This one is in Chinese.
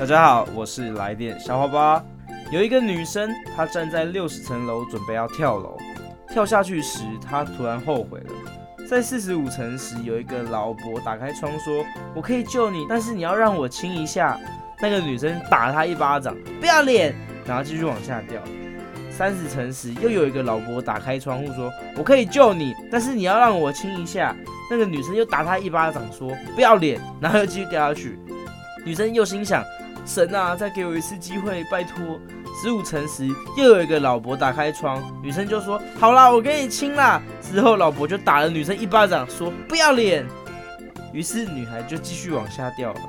大家好，我是来电小花花。有一个女生，她站在六十层楼，准备要跳楼。跳下去时，她突然后悔了。在四十五层时，有一个老伯打开窗说：“我可以救你，但是你要让我亲一下。”那个女生打他一巴掌，不要脸，然后继续往下掉。三十层时，又有一个老伯打开窗户说：“我可以救你，但是你要让我亲一下。”那个女生又打他一巴掌说：“不要脸，然后又继续掉下去。”女生又心想。神啊，再给我一次机会，拜托！十五层时，又有一个老伯打开窗，女生就说：“好啦，我跟你亲啦。”之后，老伯就打了女生一巴掌，说：“不要脸。”于是，女孩就继续往下掉了。